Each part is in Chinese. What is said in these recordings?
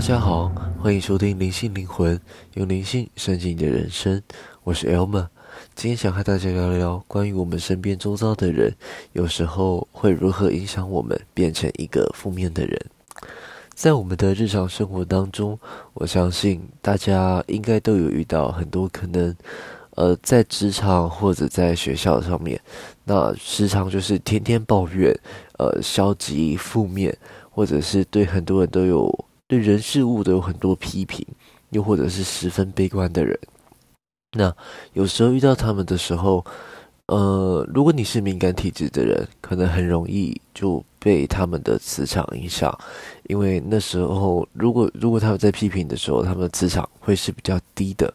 大家好，欢迎收听灵性灵魂，用灵性升级你的人生。我是 Elma，今天想和大家聊聊关于我们身边周遭的人，有时候会如何影响我们变成一个负面的人。在我们的日常生活当中，我相信大家应该都有遇到很多可能，呃，在职场或者在学校上面，那时常就是天天抱怨，呃，消极负面，或者是对很多人都有对人事物都有很多批评，又或者是十分悲观的人。那有时候遇到他们的时候，呃，如果你是敏感体质的人，可能很容易就被他们的磁场影响，因为那时候如果如果他们在批评的时候，他们的磁场会是比较低的。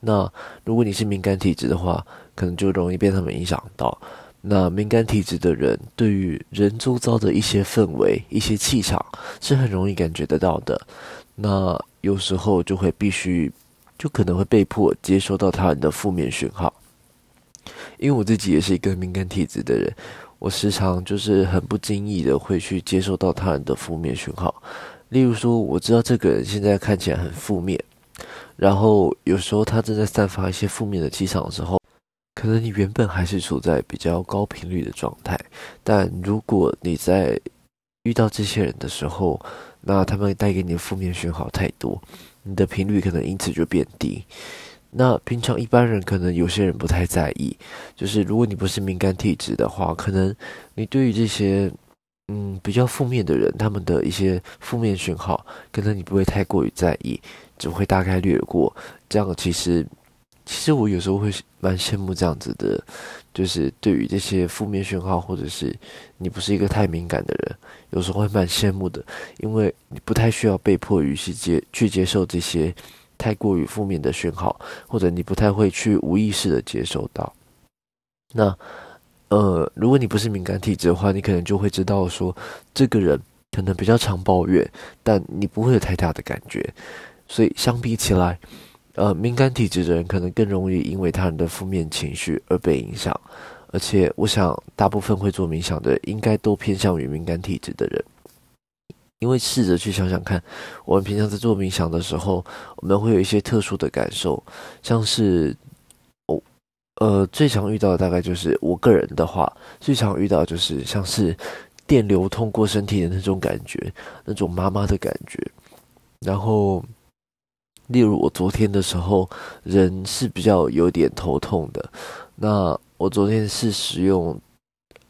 那如果你是敏感体质的话，可能就容易被他们影响到。那敏感体质的人，对于人周遭的一些氛围、一些气场，是很容易感觉得到的。那有时候就会必须，就可能会被迫接收到他人的负面讯号。因为我自己也是一个敏感体质的人，我时常就是很不经意的会去接收到他人的负面讯号。例如说，我知道这个人现在看起来很负面，然后有时候他正在散发一些负面的气场的时候，可能你原本还是处在比较高频率的状态，但如果你在遇到这些人的时候，那他们带给你的负面讯号太多，你的频率可能因此就变低。那平常一般人可能有些人不太在意，就是如果你不是敏感体质的话，可能你对于这些嗯比较负面的人，他们的一些负面讯号，可能你不会太过于在意，只会大概略过。这样其实其实我有时候会蛮羡慕这样子的，就是对于这些负面讯号，或者是你不是一个太敏感的人，有时候会蛮羡慕的，因为你不太需要被迫于去接去接受这些。太过于负面的讯号，或者你不太会去无意识的接收到。那，呃，如果你不是敏感体质的话，你可能就会知道说，这个人可能比较常抱怨，但你不会有太大的感觉。所以相比起来，呃，敏感体质的人可能更容易因为他人的负面情绪而被影响。而且，我想大部分会做冥想的，应该都偏向于敏感体质的人。因为试着去想想看，我们平常在做冥想的时候，我们会有一些特殊的感受，像是，哦，呃，最常遇到的大概就是我个人的话，最常遇到就是像是电流通过身体的那种感觉，那种麻麻的感觉。然后，例如我昨天的时候，人是比较有点头痛的，那我昨天是使用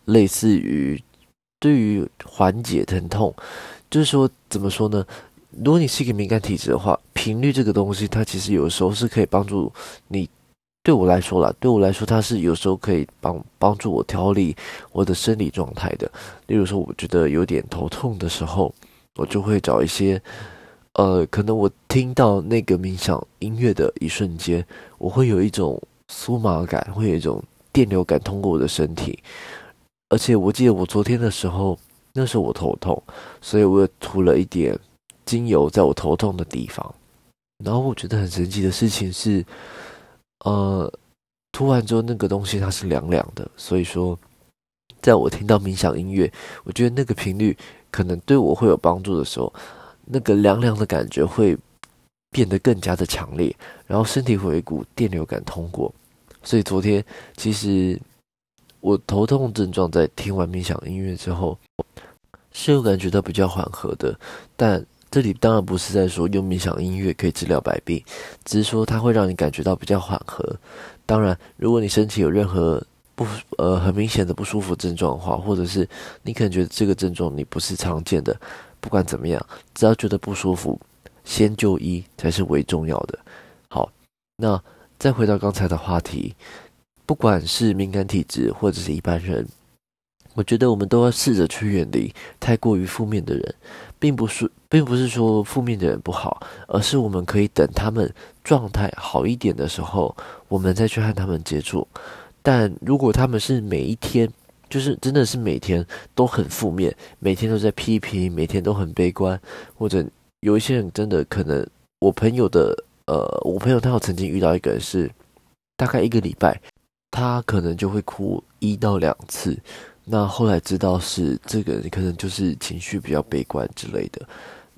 类似于对于缓解疼痛。就是说，怎么说呢？如果你是一个敏感体质的话，频率这个东西，它其实有时候是可以帮助你。对我来说啦，对我来说，它是有时候可以帮帮助我调理我的生理状态的。例如说，我觉得有点头痛的时候，我就会找一些，呃，可能我听到那个冥想音乐的一瞬间，我会有一种酥麻感，会有一种电流感通过我的身体。而且我记得我昨天的时候。那时候我头痛，所以我又涂了一点精油在我头痛的地方。然后我觉得很神奇的事情是，呃，涂完之后那个东西它是凉凉的。所以说，在我听到冥想音乐，我觉得那个频率可能对我会有帮助的时候，那个凉凉的感觉会变得更加的强烈，然后身体会有一股电流感通过。所以昨天其实我头痛症状在听完冥想音乐之后。是有感觉到比较缓和的，但这里当然不是在说用冥想音乐可以治疗百病，只是说它会让你感觉到比较缓和。当然，如果你身体有任何不呃很明显的不舒服症状的话，或者是你可能觉得这个症状你不是常见的，不管怎么样，只要觉得不舒服，先就医才是为重要的。好，那再回到刚才的话题，不管是敏感体质或者是一般人。我觉得我们都要试着去远离太过于负面的人，并不是，并不是说负面的人不好，而是我们可以等他们状态好一点的时候，我们再去和他们接触。但如果他们是每一天，就是真的是每天都很负面，每天都在批评，每天都很悲观，或者有一些人真的可能，我朋友的，呃，我朋友他有曾经遇到一个人是，大概一个礼拜，他可能就会哭一到两次。那后来知道是这个人可能就是情绪比较悲观之类的。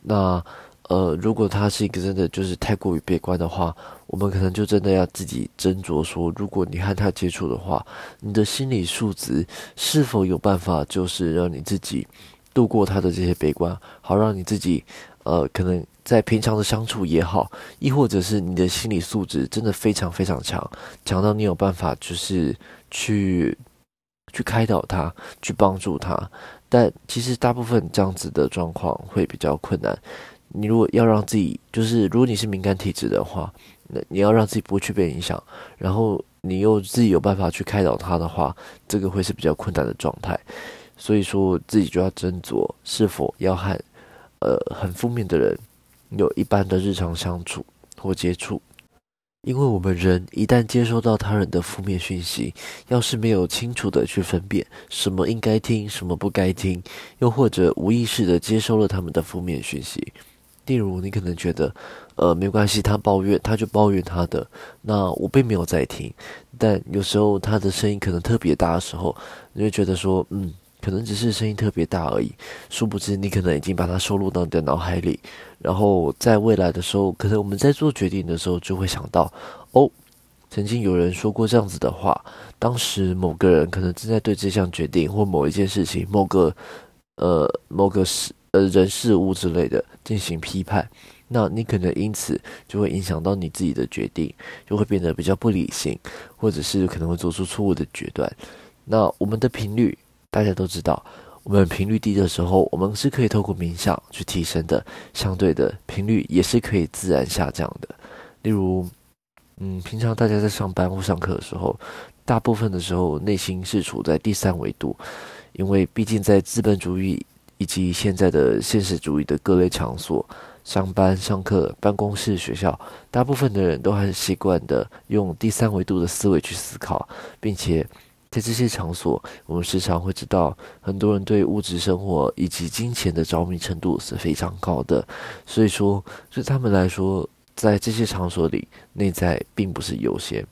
那呃，如果他是一个真的就是太过于悲观的话，我们可能就真的要自己斟酌说，如果你和他接触的话，你的心理素质是否有办法，就是让你自己度过他的这些悲观，好让你自己，呃，可能在平常的相处也好，亦或者是你的心理素质真的非常非常强，强到你有办法就是去去开导他，去帮助他。但其实大部分这样子的状况会比较困难。你如果要让自己，就是如果你是敏感体质的话，那你要让自己不去被影响，然后你又自己有办法去开导他的话，这个会是比较困难的状态。所以说自己就要斟酌是否要和呃很负面的人有一般的日常相处或接触。因为我们人一旦接收到他人的负面讯息，要是没有清楚的去分辨什么应该听，什么不该听，又或者无意识的接收了他们的负面讯息，例如你可能觉得，呃，没关系，他抱怨他就抱怨他的，那我并没有在听，但有时候他的声音可能特别大的时候，你会觉得说，嗯。可能只是声音特别大而已，殊不知你可能已经把它收录到你的脑海里，然后在未来的时候，可能我们在做决定的时候就会想到，哦，曾经有人说过这样子的话，当时某个人可能正在对这项决定或某一件事情、某个呃某个事呃人事物之类的进行批判，那你可能因此就会影响到你自己的决定，就会变得比较不理性，或者是可能会做出错误的决断。那我们的频率。大家都知道，我们频率低的时候，我们是可以透过冥想去提升的。相对的，频率也是可以自然下降的。例如，嗯，平常大家在上班或上课的时候，大部分的时候内心是处在第三维度，因为毕竟在资本主义以及现在的现实主义的各类场所，上班、上课、办公室、学校，大部分的人都还是习惯的用第三维度的思维去思考，并且。在这些场所，我们时常会知道，很多人对物质生活以及金钱的着迷程度是非常高的。所以说，对他们来说，在这些场所里，内在并不是优先。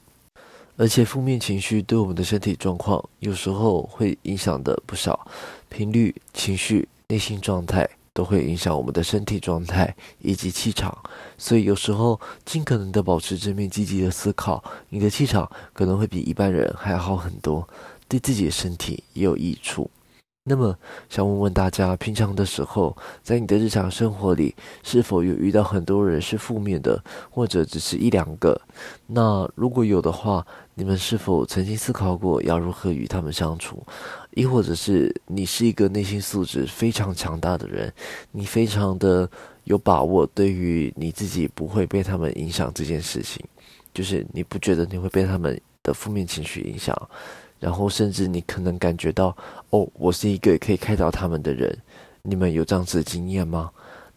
而且，负面情绪对我们的身体状况，有时候会影响的不少。频率、情绪、内心状态。都会影响我们的身体状态以及气场，所以有时候尽可能的保持正面积极的思考，你的气场可能会比一般人还要好很多，对自己的身体也有益处。那么，想问问大家，平常的时候，在你的日常生活里，是否有遇到很多人是负面的，或者只是一两个？那如果有的话，你们是否曾经思考过要如何与他们相处？亦或者是你是一个内心素质非常强大的人，你非常的有把握，对于你自己不会被他们影响这件事情，就是你不觉得你会被他们的负面情绪影响？然后，甚至你可能感觉到，哦，我是一个可以开导他们的人。你们有这样子的经验吗？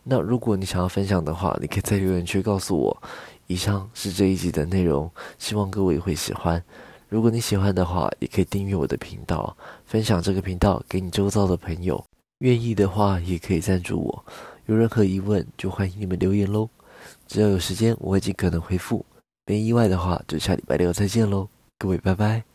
那如果你想要分享的话，你可以在留言区告诉我。以上是这一集的内容，希望各位会喜欢。如果你喜欢的话，也可以订阅我的频道，分享这个频道给你周遭的朋友。愿意的话，也可以赞助我。有任何疑问，就欢迎你们留言喽。只要有时间，我会尽可能回复。没意外的话，就下礼拜六再见喽。各位，拜拜。